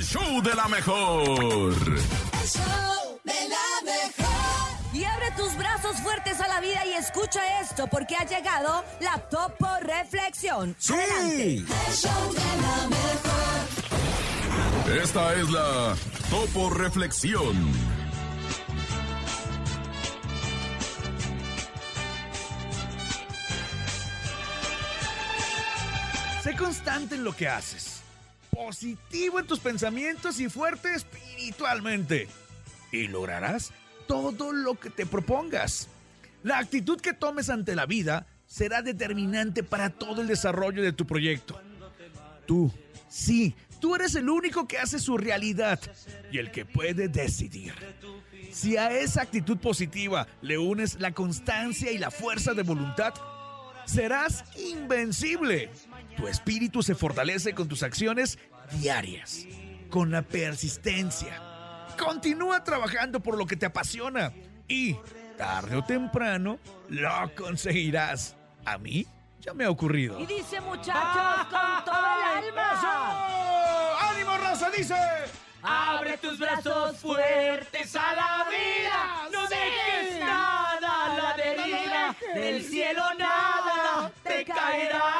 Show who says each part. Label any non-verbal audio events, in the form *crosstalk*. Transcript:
Speaker 1: el show de la mejor.
Speaker 2: El show de la mejor.
Speaker 3: Y abre tus brazos fuertes a la vida y escucha esto porque ha llegado la Topo Reflexión. Adelante.
Speaker 2: El show de la mejor.
Speaker 1: Esta es la Topo Reflexión.
Speaker 4: Sé constante en lo que haces. Positivo en tus pensamientos y fuerte espiritualmente. Y lograrás todo lo que te propongas. La actitud que tomes ante la vida será determinante para todo el desarrollo de tu proyecto. Tú, sí, tú eres el único que hace su realidad y el que puede decidir. Si a esa actitud positiva le unes la constancia y la fuerza de voluntad, serás invencible. Tu espíritu se fortalece con tus acciones diarias, con la persistencia. Continúa trabajando por lo que te apasiona y, tarde o temprano, lo conseguirás. A mí ya me ha ocurrido.
Speaker 3: Y dice muchachos con todo el *laughs* alma.
Speaker 4: ¡Eso! ¡Ánimo, raza! Dice.
Speaker 5: Abre tus brazos fuertes a la vida. No dejes nada a la deriva. Del cielo nada te caerá.